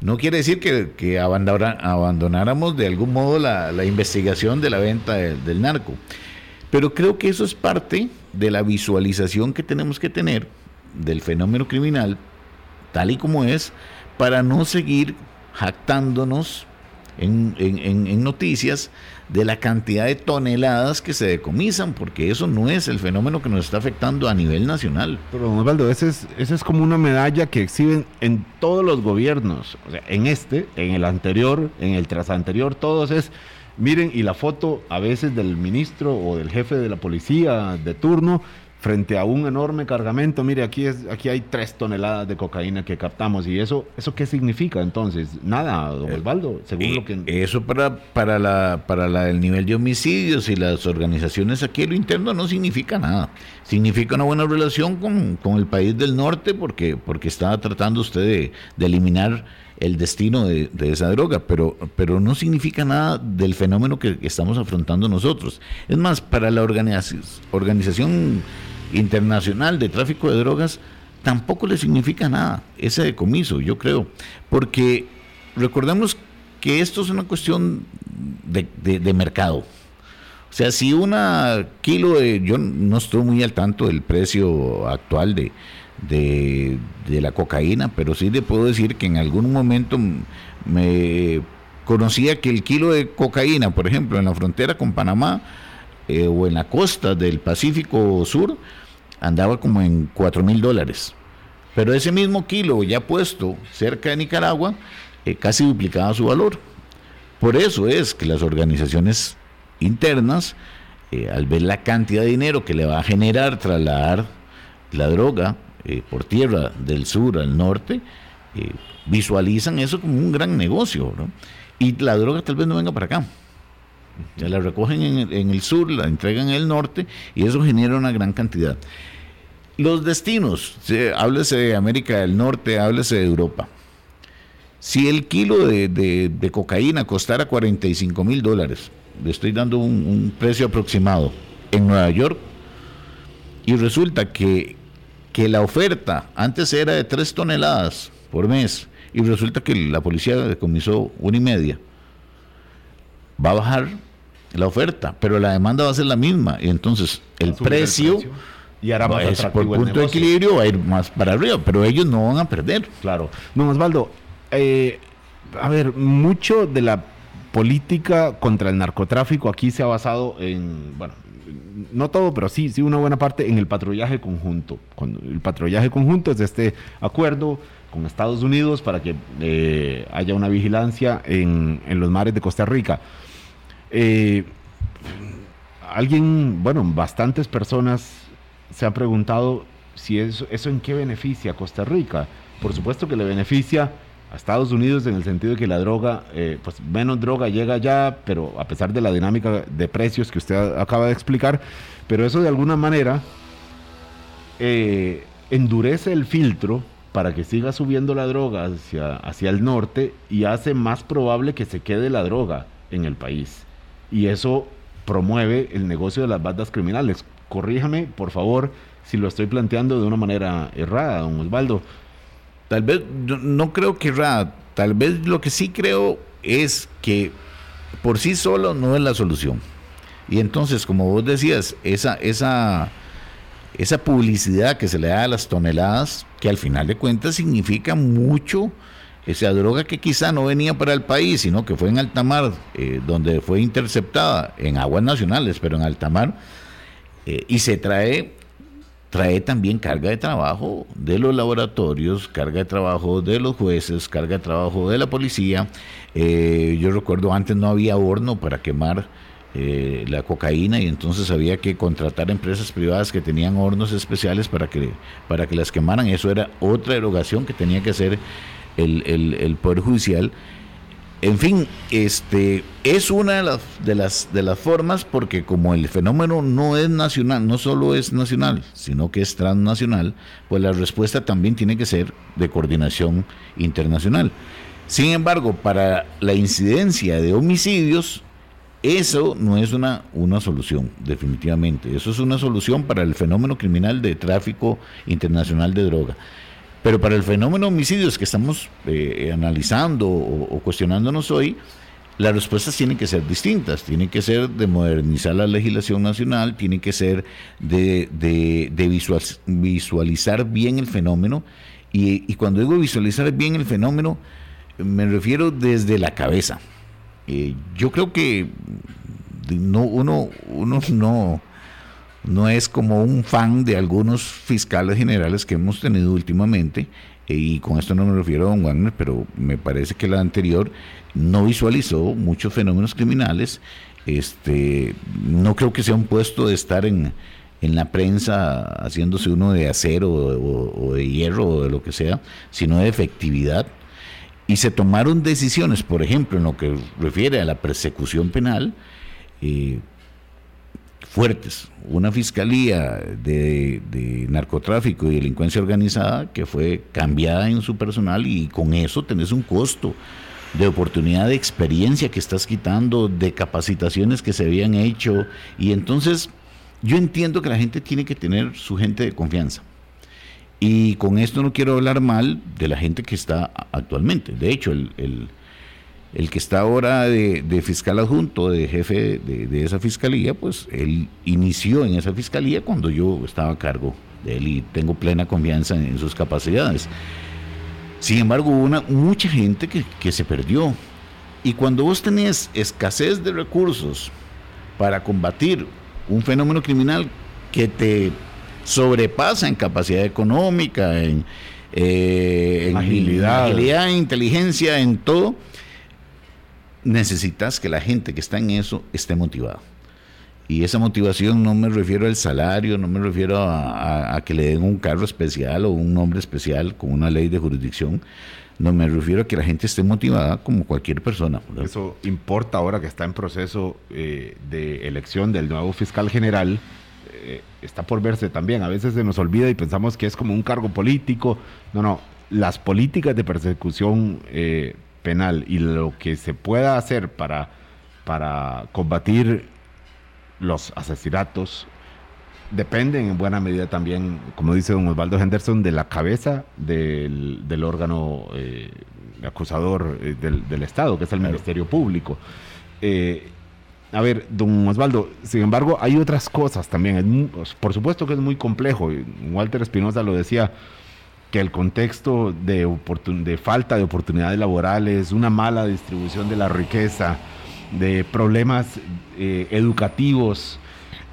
No quiere decir que, abandonáramos de algún modo la, investigación de la venta del narco, pero creo que eso es parte de la visualización que tenemos que tener del fenómeno criminal, tal y como es, para no seguir jactándonos en noticias de la cantidad de toneladas que se decomisan, porque eso no es el fenómeno que nos está afectando a nivel nacional. Pero, don Osvaldo, esa es, es como una medalla que exhiben en todos los gobiernos, o sea, en este, en el anterior, en el tras anterior, todos es... Miren, y la foto a veces del ministro o del jefe de la policía de turno frente a un enorme cargamento, mire, aquí, es, aquí hay tres toneladas de cocaína que captamos. ¿Y eso, eso qué significa entonces? Nada, don eh, Osvaldo, según lo que... Eso para, para, la, para la, el nivel de homicidios y las organizaciones aquí en lo interno no significa nada. Significa una buena relación con, el país del norte porque, porque está tratando usted de, de eliminar el destino de, esa droga, pero, pero no significa nada del fenómeno que estamos afrontando nosotros. Es más, para la organización internacional de tráfico de drogas, tampoco le significa nada ese decomiso, yo creo, porque recordemos que esto es una cuestión de, mercado. O sea, si una kilo de, yo no estoy muy al tanto del precio actual de, de, la cocaína, pero sí le puedo decir que en algún momento me conocía que el kilo de cocaína, por ejemplo, en la frontera con Panamá, eh, o en la costa del Pacífico Sur andaba como en 4 mil dólares. Pero ese mismo kilo ya puesto cerca de Nicaragua eh, casi duplicaba su valor. Por eso es que las organizaciones internas, eh, al ver la cantidad de dinero que le va a generar trasladar la droga por tierra del sur al norte, visualizan eso como un gran negocio. Y la droga tal vez no venga para acá. Ya la recogen en el, sur, la entregan en el norte y eso genera una gran cantidad. Los destinos, háblese de América del Norte, háblese de Europa. Si el kilo de, cocaína costara 45 mil dólares, le estoy dando un, precio aproximado, en Nueva York, y resulta que, que la oferta antes era de 3 toneladas por mes, y resulta que la policía decomisó una y media, va a bajar la oferta, pero la demanda va a ser la misma. Y entonces el precio, y ahora más por punto de equilibrio va a ir más para arriba, pero ellos no van a perder. Claro. No, Osvaldo, eh, a ver, mucho de la política contra el narcotráfico aquí se ha basado en, bueno, no todo, pero sí, sí una buena parte en el patrullaje conjunto. Cuando el patrullaje conjunto es este acuerdo con Estados Unidos para que eh, haya una vigilancia en, en los mares de Costa Rica. Eh, alguien, bueno, bastantes personas se han preguntado si eso, en qué beneficia a Costa Rica. Por supuesto que le beneficia a Estados Unidos en el sentido de que la droga, eh, pues menos droga llega allá, pero a pesar de la dinámica de precios que usted acaba de explicar, pero eso de alguna manera eh, endurece el filtro para que siga subiendo la droga hacia, hacia el norte y hace más probable que se quede la droga en el país y eso promueve el negocio de las bandas criminales. Corríjame, por favor, si lo estoy planteando de una manera errada, don Osvaldo. Tal vez, no creo que errada, tal vez lo que sí creo es que por sí solo no es la solución. Y entonces, como vos decías, esa, esa, esa publicidad que se le da a las toneladas, que al final de cuentas significa mucho esa droga que quizá no venía para el país, sino que fue en alta mar, eh, donde fue interceptada en aguas nacionales, pero en alta mar, eh, y se trae trae también carga de trabajo de los laboratorios, carga de trabajo de los jueces, carga de trabajo de la policía. Eh, yo recuerdo antes no había horno para quemar la cocaína y entonces había que contratar empresas privadas que tenían hornos especiales para que, para que las quemaran. Eso era otra erogación que tenía que hacer el, el, Poder Judicial. En fin, este es una de las, de las de las formas porque como el fenómeno no es nacional, no solo es nacional, sino que es transnacional, pues la respuesta también tiene que ser de coordinación internacional. Sin embargo, para la incidencia de homicidios, eso no es una, una solución, definitivamente. Eso es una solución para el fenómeno criminal de tráfico internacional de droga. Pero para el fenómeno homicidios que estamos eh, analizando o, cuestionándonos hoy, las respuestas tienen que ser distintas, tienen que ser de modernizar la legislación nacional, tienen que ser de, visualizar bien el fenómeno. Y, cuando digo visualizar bien el fenómeno, me refiero desde la cabeza. Eh, yo creo que no, uno no, no es como un fan de algunos fiscales generales que hemos tenido últimamente, eh, y con esto no me refiero a don Wagner, pero me parece que la anterior no visualizó muchos fenómenos criminales. Este, no creo que sea un puesto de estar en, en la prensa haciéndose uno de acero o, de hierro o de lo que sea, sino de efectividad. Y se tomaron decisiones, por ejemplo, en lo que refiere a la persecución penal, eh, fuertes. Una fiscalía de, narcotráfico y delincuencia organizada que fue cambiada en su personal y con eso tenés un costo de oportunidad de experiencia que estás quitando, de capacitaciones que se habían hecho. Y entonces yo entiendo que la gente tiene que tener su gente de confianza. Y con esto no quiero hablar mal de la gente que está actualmente. De hecho, el el que está ahora de, fiscal adjunto, de jefe de, esa fiscalía, pues él inició en esa fiscalía cuando yo estaba a cargo de él y tengo plena confianza en, sus capacidades. Sin embargo, hubo una, mucha gente que, que se perdió. Y cuando vos tenés escasez de recursos para combatir un fenómeno criminal que te sobrepasa en capacidad económica, en, eh, en agilidad. agilidad, inteligencia, en todo, necesitas que la gente que está en eso esté motivada. Y esa motivación no me refiero al salario, no me refiero a, que le den un carro especial o un nombre especial con una ley de jurisdicción. No me refiero a que la gente esté motivada como cualquier persona. Eso importa ahora que está en proceso eh, de elección del nuevo fiscal general. Eh, está por verse también. A veces se nos olvida y pensamos que es como un cargo político. No, no. Las políticas de persecución eh, penal y lo que se pueda hacer para, para combatir los asesinatos dependen en buena medida también, como dice don Osvaldo Henderson, de la cabeza del, órgano eh, acusador eh, del, Estado, que es el Ministerio Público. Eh, a ver, don Osvaldo, sin embargo, hay otras cosas también. Por supuesto que es muy complejo. Walter Espinosa lo decía, que el contexto de, de falta de oportunidades laborales, una mala distribución de la riqueza, de problemas eh, educativos,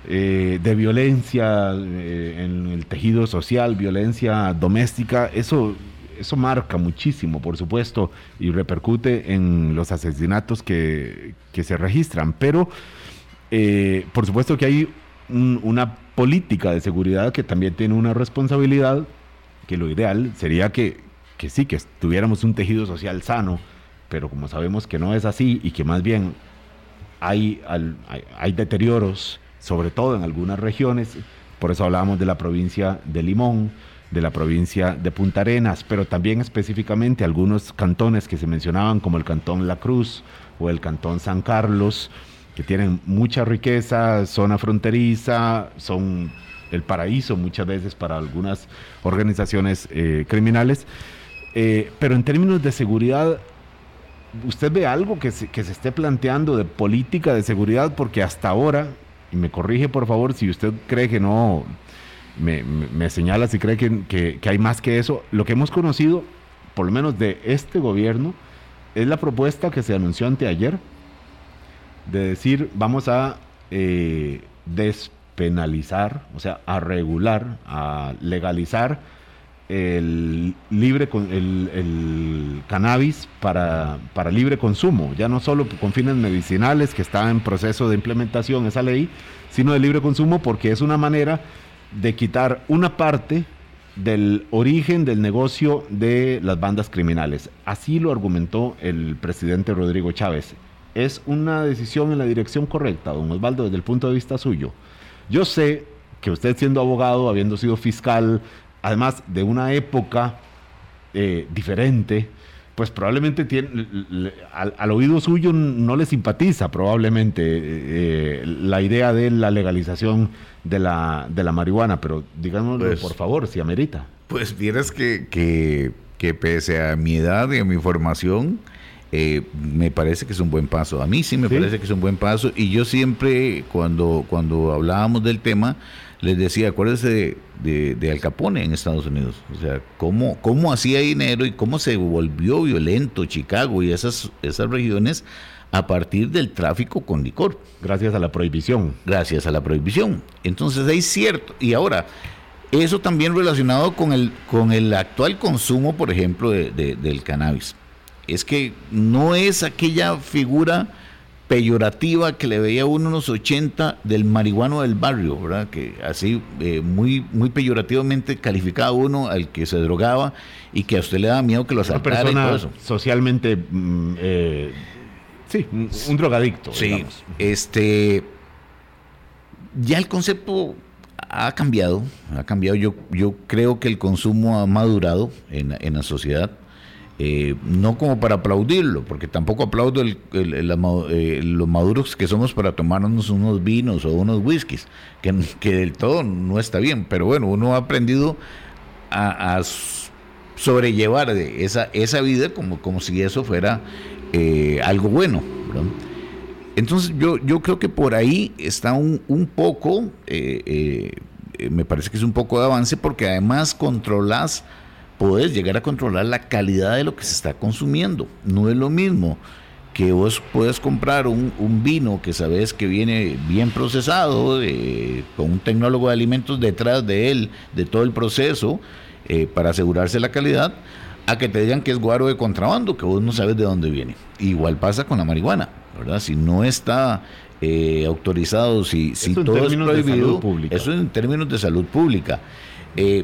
eh, de violencia eh, en el tejido social, violencia doméstica, eso, eso marca muchísimo, por supuesto, y repercute en los asesinatos que, se registran. Pero, por supuesto que hay una política de seguridad que también tiene una responsabilidad que lo ideal sería que, que sí, que tuviéramos un tejido social sano, pero como sabemos que no es así y que más bien hay, hay, deterioros, sobre todo en algunas regiones, por eso hablábamos de la provincia de Limón, de la provincia de Punta Arenas, pero también específicamente algunos cantones que se mencionaban como el cantón La Cruz o el cantón San Carlos, que tienen mucha riqueza, zona fronteriza, son el paraíso muchas veces para algunas organizaciones eh, criminales. Eh, pero en términos de seguridad, ¿usted ve algo que se, que se esté planteando de política de seguridad? Porque hasta ahora, y me corrige por favor si usted cree que no, me, señala si cree que, que, hay más que eso, lo que hemos conocido, por lo menos de este gobierno, es la propuesta que se anunció anteayer de decir vamos a eh, penalizar, o sea, a regular, a legalizar el libre con el, cannabis para, para, libre consumo, ya no solo con fines medicinales que está en proceso de implementación esa ley, sino de libre consumo porque es una manera de quitar una parte del origen del negocio de las bandas criminales. Así lo argumentó el presidente Rodrigo Chávez. Es una decisión en la dirección correcta, don Osvaldo, desde el punto de vista suyo. Yo sé que usted siendo abogado, habiendo sido fiscal, además de una época eh, diferente, pues probablemente tiene, al, oído suyo no le simpatiza probablemente eh, la idea de la legalización de la, de la marihuana, pero díganoslo pues por favor, si amerita. Pues vieras que, que, pese a mi edad y a mi formación, eh, me parece que es un buen paso. A mí sí me parece que es un buen paso y yo siempre cuando, cuando hablábamos del tema, les decía, acuérdense de, de, Al Capone en Estados Unidos. O sea, cómo, cómo hacía dinero y cómo se volvió violento Chicago y esas, esas regiones a partir del tráfico con licor. Gracias a la prohibición. Gracias a la prohibición. Entonces es cierto. Y ahora, eso también relacionado con el, con el actual consumo, por ejemplo, del cannabis. Es que no es aquella figura peyorativa que le veía uno en los 80 del marihuano del barrio, ¿verdad? Que así eh, muy, muy peyorativamente calificaba uno al que se drogaba y que a usted le daba miedo que lo asaltara y todo eso. Socialmente, mm, eh, sí, un, drogadicto. Sí, este, ya el concepto ha cambiado, ha cambiado. Yo, yo creo que el consumo ha madurado en, en la sociedad. Eh, no como para aplaudirlo, porque tampoco aplaudo eh, los maduros que somos para tomarnos unos vinos o unos whiskies, que, que, del todo no está bien, pero bueno, uno ha aprendido a, sobrellevar esa, esa vida como, como si eso fuera eh, algo bueno. Entonces yo, yo creo que por ahí está un, un poco, me parece que es un poco de avance, porque además controlas puedes llegar a controlar la calidad de lo que se está consumiendo. No es lo mismo que vos puedes comprar un, vino que sabes que viene bien procesado, con un tecnólogo de alimentos detrás de él, de todo el proceso, eh, para asegurarse la calidad, a que te digan que es guaro de contrabando, que vos no sabes de dónde viene. Igual pasa con la marihuana, ¿verdad? Si no está eh, autorizado, si, si todo es prohibido, eso es en términos de salud pública. Eh,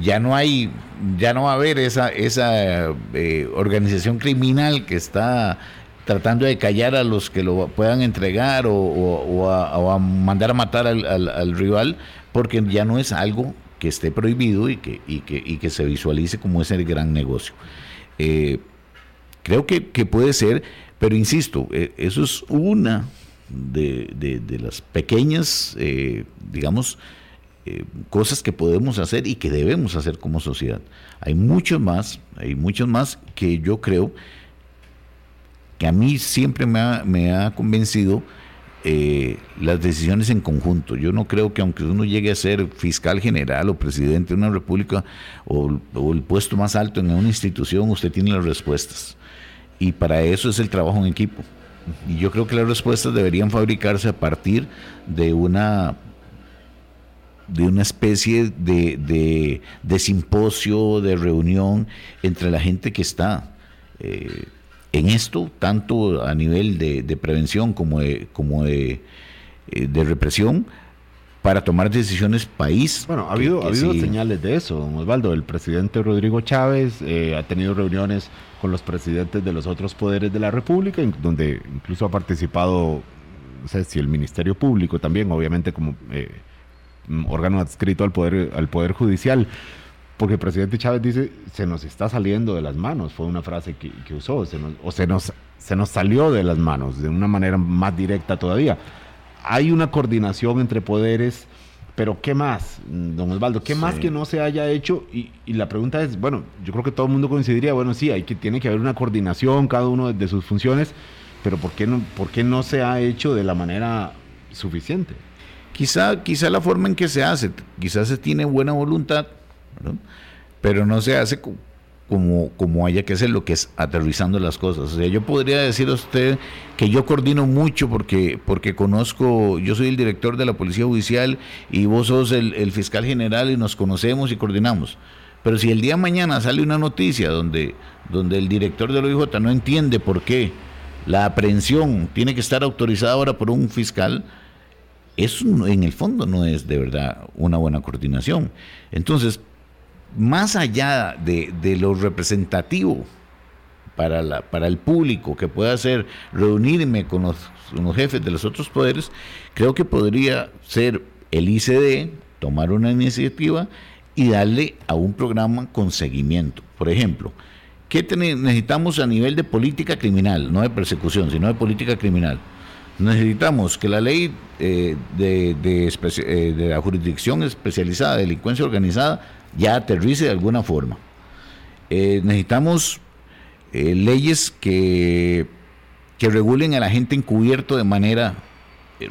ya no hay, ya no va a haber esa, esa eh, organización criminal que está tratando de callar a los que lo puedan entregar o, a, mandar a matar al, rival, porque ya no es algo que esté prohibido y que, y que, y que se visualice como ese gran negocio. Eh, creo que, puede ser, pero insisto, eh, eso es una de, de las pequeñas, digamos, eh, cosas que podemos hacer y que debemos hacer como sociedad. Hay muchos más, hay muchos más que yo creo que a mí siempre me ha, convencido eh, las decisiones en conjunto. Yo no creo que aunque uno llegue a ser fiscal general o presidente de una república o, o el puesto más alto en una institución, usted tiene las respuestas. Y para eso es el trabajo en equipo. Y yo creo que las respuestas deberían fabricarse a partir de una de una especie de, de, simposio, de reunión entre la gente que está eh, en esto, tanto a nivel de, prevención como de, como de, eh, de, represión, para tomar decisiones país. Bueno, ha habido, ha habido señales de eso, don Osvaldo. El presidente Rodrigo Chávez eh, ha tenido reuniones con los presidentes de los otros poderes de la República, donde incluso ha participado, no sé si el Ministerio Público también, obviamente como Mm, órgano adscrito al poder, al poder judicial. Porque el presidente Chávez dice, se nos está saliendo de las manos, fue una frase que, usó, o se nos, se nos salió de las manos, de una manera más directa todavía. Hay una coordinación entre poderes, pero ¿qué más, don Osvaldo? ¿Qué más que no se haya hecho? Y, la pregunta es, bueno, yo creo que todo el mundo coincidiría, bueno, sí, hay que, tiene que haber una coordinación, cada uno de sus funciones, pero ¿por qué no, por qué no se ha hecho de la manera suficiente? Quizá, quizá la forma en que se hace, quizás se tiene buena voluntad, pero no se hace como, como haya que hacer lo que es aterrizando las cosas. O sea, yo podría decir a usted que yo coordino mucho porque, porque conozco, yo soy el director de la Policía Judicial y vos sos el, fiscal general y nos conocemos y coordinamos. Pero si el día de mañana sale una noticia donde, donde el director del OIJ no entiende por qué la aprehensión tiene que estar autorizada ahora por un fiscal, eso en el fondo no es de verdad una buena coordinación. Entonces, más allá de, lo representativo para, la, para el público que pueda ser reunirme con los, jefes de los otros poderes, creo que podría ser el ICD tomar una iniciativa y darle a un programa con seguimiento. Por ejemplo, ¿qué necesitamos a nivel de política criminal? No de persecución, sino de política criminal. Necesitamos que la ley eh, de, eh, de la jurisdicción especializada de delincuencia organizada ya aterrice de alguna forma. Eh, necesitamos leyes que, que regulen a la gente encubierto de manera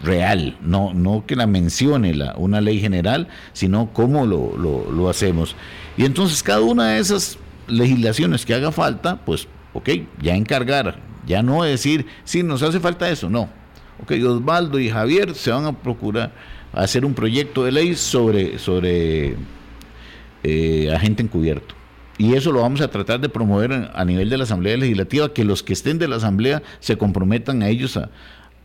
real, no, no que la mencione la, una ley general, sino cómo lo, lo, hacemos. Y entonces cada una de esas legislaciones que haga falta, pues, ok, ya encargar, ya no decir, si nos hace falta eso, no. Ok, Osvaldo y Javier se van a procurar hacer un proyecto de ley sobre, sobre eh, agente encubierto. Y eso lo vamos a tratar de promover a nivel de la Asamblea Legislativa, que los que estén de la Asamblea se comprometan a ellos a,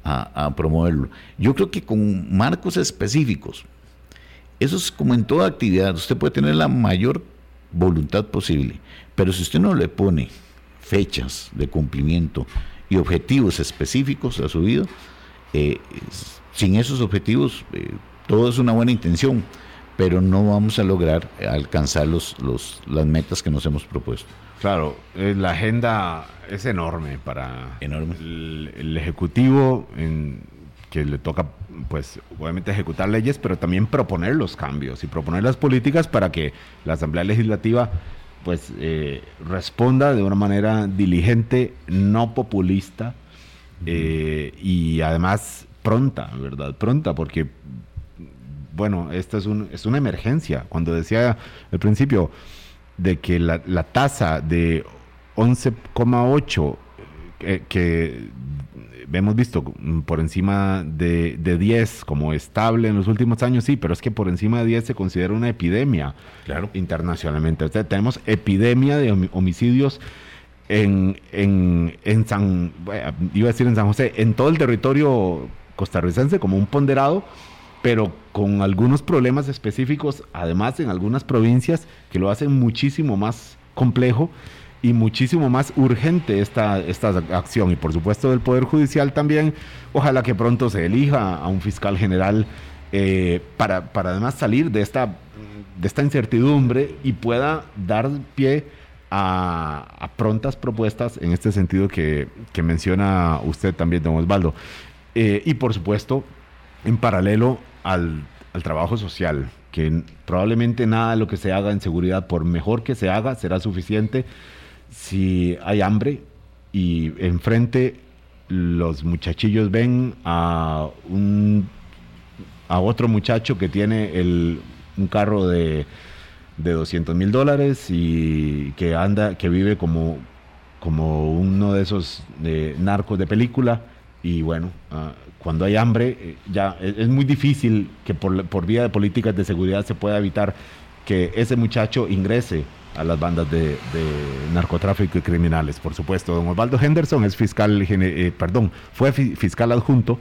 a, promoverlo. Yo creo que con marcos específicos, eso es como en toda actividad, usted puede tener la mayor voluntad posible, pero si usted no le pone fechas de cumplimiento y objetivos específicos a su vida, eh, sin esos objetivos, eh, todo es una buena intención pero no vamos a lograr alcanzar los, los, las metas que nos hemos propuesto. Claro, eh, la agenda es enorme para enorme. El, Ejecutivo, en, que le toca, pues, obviamente ejecutar leyes, pero también proponer los cambios y proponer las políticas para que la Asamblea Legislativa, pues, eh, responda de una manera diligente, no populista eh, y además pronta, ¿verdad? Pronta, porque bueno, esta es, un, es una emergencia. Cuando decía al principio de que la, tasa de 11,8 eh, que hemos visto por encima de, 10 como estable en los últimos años, sí, pero es que por encima de 10 se considera una epidemia claro. internacionalmente. tenemos epidemia de homicidios en, en, en San, iba a decir en San José, en todo el territorio costarricense como un ponderado pero con algunos problemas específicos, además en algunas provincias que lo hacen muchísimo más complejo y muchísimo más urgente esta, esta acción. Y por supuesto del Poder Judicial también, ojalá que pronto se elija a un fiscal general eh, para, para además salir de esta, de esta incertidumbre y pueda dar pie a, prontas propuestas en este sentido que, menciona usted también, don Osvaldo. Eh, y por supuesto, en paralelo al, trabajo social, que probablemente nada de lo que se haga en seguridad, por mejor que se haga, será suficiente si hay hambre y enfrente los muchachillos ven a un a otro muchacho que tiene el, un carro de, de 200 mil dólares y que anda, que vive como, como uno de esos de narcos de película y bueno, uh, cuando hay hambre, eh, ya es, muy difícil que por, por, vía de políticas de seguridad se pueda evitar que ese muchacho ingrese a las bandas de, narcotráfico y criminales. Por supuesto, don Osvaldo Henderson es fiscal, eh, perdón, fue fiscal adjunto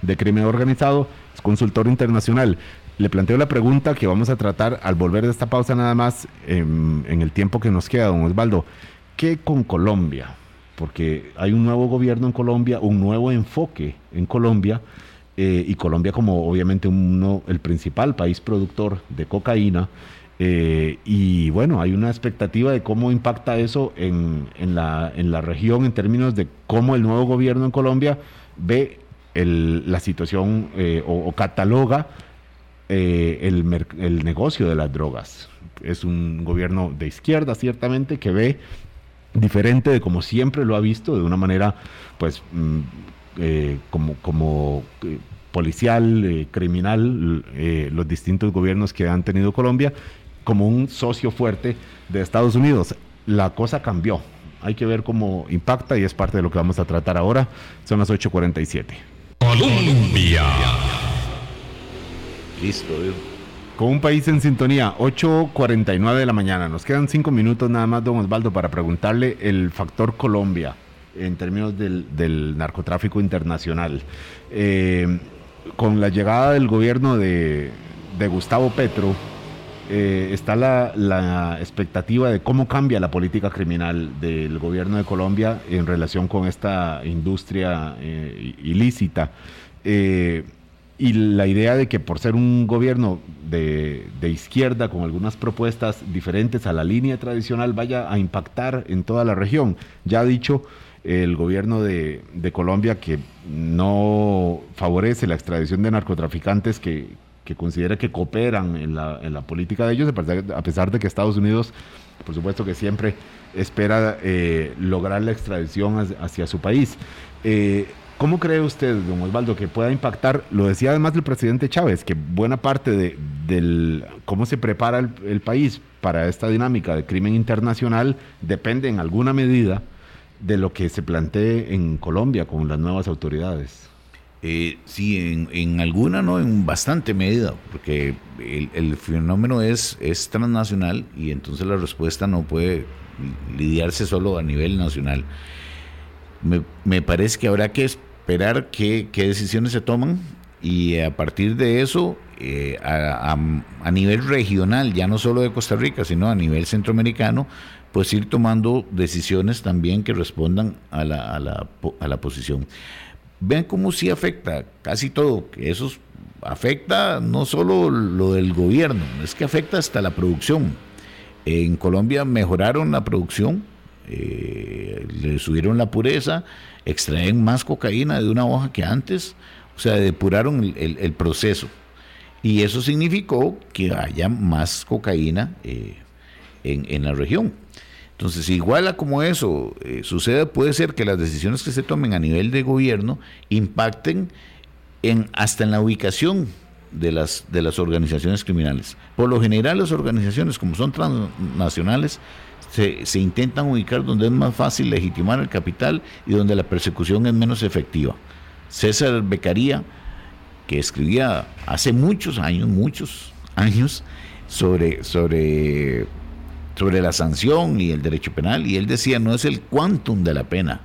de crimen organizado, es consultor internacional. Le planteo la pregunta que vamos a tratar al volver de esta pausa nada más en, en el tiempo que nos queda, don Osvaldo. ¿Qué con Colombia? porque hay un nuevo gobierno en Colombia, un nuevo enfoque en Colombia, eh, y Colombia como obviamente uno, el principal país productor de cocaína, eh, y bueno, hay una expectativa de cómo impacta eso en, la, en la región en términos de cómo el nuevo gobierno en Colombia ve la situación eh, o, cataloga el, el negocio de las drogas. Es un gobierno de izquierda, ciertamente, que ve diferente de como siempre lo ha visto, de una manera pues mm, eh, como, como eh, policial, eh, criminal, los distintos gobiernos que han tenido Colombia, como un socio fuerte de Estados Unidos. la cosa cambió. Hay que ver cómo impacta y es parte de lo que vamos a tratar ahora. Son las 8.47. Colombia. Listo, Con un país en sintonía, 8.49 de la mañana. Nos quedan cinco minutos nada más, don Osvaldo, para preguntarle el factor Colombia en términos del, narcotráfico internacional. Eh, con la llegada del gobierno de, Gustavo Petro, eh, está la, expectativa de cómo cambia la política criminal del gobierno de Colombia en relación con esta industria eh, ilícita. Y la idea de que por ser un gobierno de, de, izquierda con algunas propuestas diferentes a la línea tradicional vaya a impactar en toda la región. Ya ha dicho el gobierno de, Colombia que no favorece la extradición de narcotraficantes que, considera que cooperan en la, en la, política de ellos, a pesar de que Estados Unidos, por supuesto que siempre espera eh, lograr la extradición hacia, su país. Eh, ¿Cómo cree usted, don Osvaldo, que pueda impactar, lo decía además el presidente Chávez, que buena parte de cómo se prepara el, país para esta dinámica de crimen internacional depende en alguna medida de lo que se plantee en Colombia con las nuevas autoridades. Eh, sí, en, alguna, no, en bastante medida, porque el, fenómeno es transnacional y entonces la respuesta no puede lidiarse solo a nivel nacional. Me, parece que habrá que esperar qué, decisiones se toman y a partir de eso, eh, a, a, nivel regional, ya no solo de Costa Rica, sino a nivel centroamericano, pues ir tomando decisiones también que respondan a la, a la, a la posición. Vean cómo sí afecta casi todo, eso afecta no solo lo del gobierno, es que afecta hasta la producción. En Colombia mejoraron la producción, eh, le subieron la pureza, extraen más cocaína de una hoja que antes, o sea, depuraron el, proceso. Y eso significó que haya más cocaína eh, en, en la región. Entonces, igual como eso eh, sucede, puede ser que las decisiones que se tomen a nivel de gobierno impacten en, hasta en la ubicación de las, de las organizaciones criminales. Por lo general, las organizaciones, como son transnacionales, se, intentan ubicar donde es más fácil legitimar el capital y donde la persecución es menos efectiva. César Becaría, que escribía hace muchos años, muchos años, sobre, sobre sobre la sanción y el derecho penal, y él decía, no es el quantum de la pena,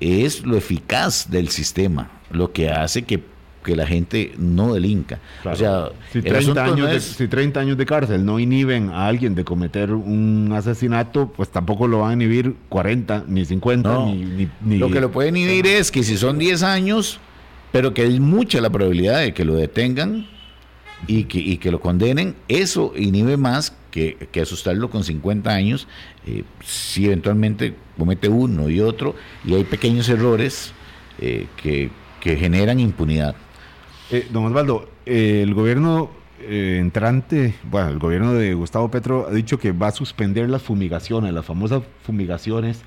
es lo eficaz del sistema, lo que hace que, la gente no delinca. O sea, si 30, años de, si 30 años de cárcel no inhiben a alguien de cometer un asesinato, pues tampoco lo van a inhibir 40, ni 50, ni, Lo que lo puede inhibir es que si son 10 años, pero que hay mucha la probabilidad de que lo detengan y que, y que lo condenen, eso inhibe más que, asustarlo con 50 años, eh, si eventualmente comete uno y otro, y hay pequeños errores eh, que, generan impunidad. Eh, don Osvaldo, el gobierno entrante, bueno, el gobierno de Gustavo Petro ha dicho que va a suspender las fumigaciones, las famosas fumigaciones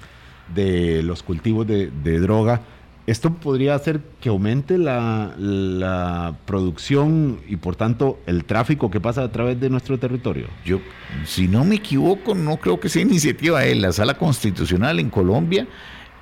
de los cultivos de droga esto podría hacer que aumente la, producción y por tanto el tráfico que pasa a través de nuestro territorio. Yo, si no me equivoco, no creo que sea iniciativa de la Sala Constitucional en Colombia.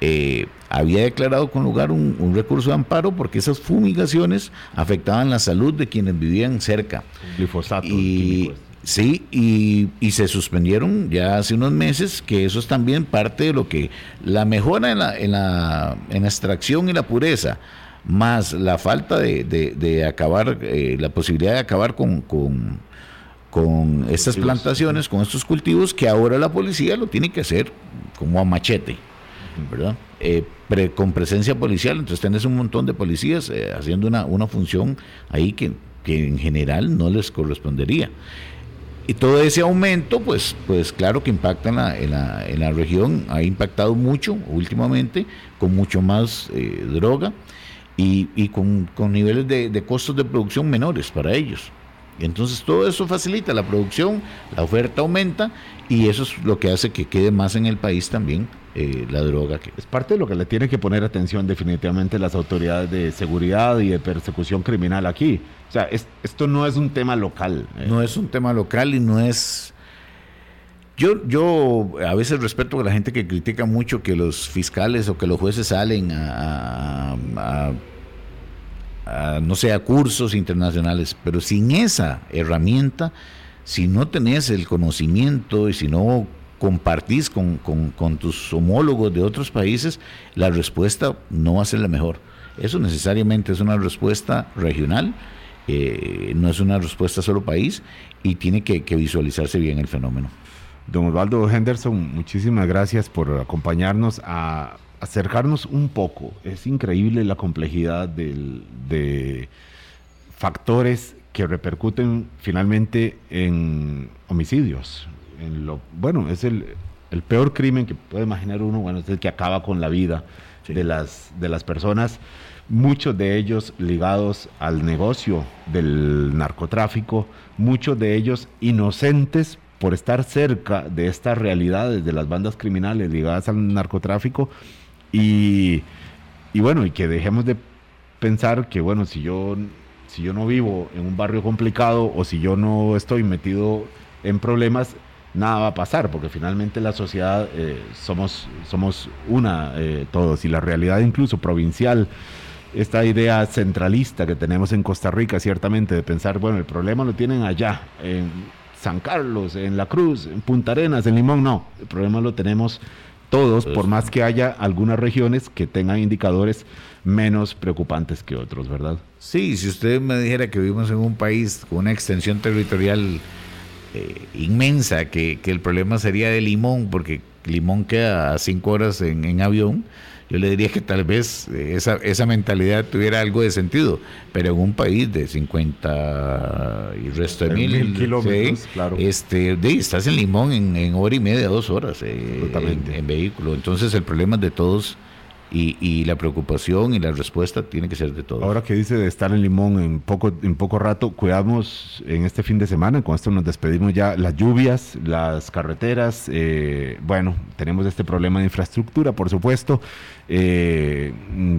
Eh, había declarado con lugar un, recurso de amparo porque esas fumigaciones afectaban la salud de quienes vivían cerca. Glifosato. Y, Sí, y, se suspendieron ya hace unos meses, que eso es también parte de lo que la mejora en la, en la, en extracción y la pureza, más la falta de, de, acabar, eh, la posibilidad de acabar con, con, con estas plantaciones, con estos cultivos, que ahora la policía lo tiene que hacer como a machete, ¿verdad? Eh, con presencia policial, entonces tenés un montón de policías eh, haciendo una, una función ahí que, que en general no les correspondería. Y todo ese aumento, pues, pues claro que impacta en la, en la, en la región, ha impactado mucho últimamente, con mucho más eh, droga y, y con, con, niveles de, de, costos de producción menores para ellos. Entonces todo eso facilita la producción, la oferta aumenta y eso es lo que hace que quede más en el país también eh, la droga. Que... Es parte de lo que le tienen que poner atención definitivamente las autoridades de seguridad y de persecución criminal aquí. O sea, esto no es un tema local. Eh. No es un tema local y no es... Yo, yo a veces respeto a la gente que critica mucho que los fiscales o que los jueces salen a, no sé, a cursos internacionales, pero sin esa herramienta, si no tenés el conocimiento y si no compartís con, con, tus homólogos de otros países, la respuesta no va a ser la mejor. Eso necesariamente es una respuesta regional, eh, no es una respuesta solo país y tiene que, visualizarse bien el fenómeno. Don Osvaldo Henderson, muchísimas gracias por acompañarnos a acercarnos un poco. Es increíble la complejidad de factores que repercuten finalmente en homicidios. En lo, bueno, es el, peor crimen que puede imaginar uno, bueno, es el que acaba con la vida de, las, de las personas muchos de ellos ligados al negocio del narcotráfico, muchos de ellos inocentes por estar cerca de estas realidades de las bandas criminales ligadas al narcotráfico y, bueno, y que dejemos de pensar que bueno, si yo, si yo no vivo en un barrio complicado o si yo no estoy metido en problemas, nada va a pasar, porque finalmente la sociedad eh, somos, somos una eh, todos. Y la realidad incluso provincial esta idea centralista que tenemos en Costa Rica, ciertamente, de pensar, bueno, el problema lo tienen allá, en San Carlos, en La Cruz, en Punta Arenas, en Limón, no, el problema lo tenemos todos, por más que haya algunas regiones que tengan indicadores menos preocupantes que otros, ¿verdad? Sí, si usted me dijera que vivimos en un país con una extensión territorial eh, inmensa, que, el problema sería de Limón, porque Limón queda a cinco horas en avión, yo le diría que tal vez eh, esa, esa mentalidad tuviera algo de sentido, pero en un país de 50 y resto de mil, kilómetros, claro. este, de, estás en Limón en, en, hora y media, dos horas eh, en, vehículo. Entonces el problema es de todos y, la preocupación y la respuesta tiene que ser de todos. Ahora que dice de estar en Limón en poco, en poco rato, cuidamos en este fin de semana, con esto nos despedimos ya, las lluvias, las carreteras, eh, bueno, tenemos este problema de infraestructura, por supuesto, eh,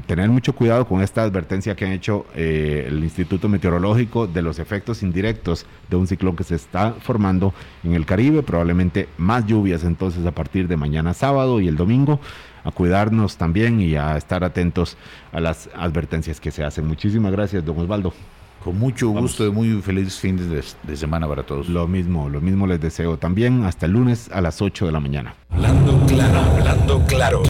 tener mucho cuidado con esta advertencia que han hecho eh, el Instituto Meteorológico de los efectos indirectos de un ciclón que se está formando en el Caribe, probablemente más lluvias entonces a partir de mañana sábado y el domingo a cuidarnos también y a estar atentos a las advertencias que se hacen. Muchísimas gracias, don Osvaldo. Con mucho gusto y muy feliz fin de, semana para todos. Lo mismo, lo mismo les deseo también. Hasta el lunes a las 8 de la mañana. Hablando claro, hablando claro.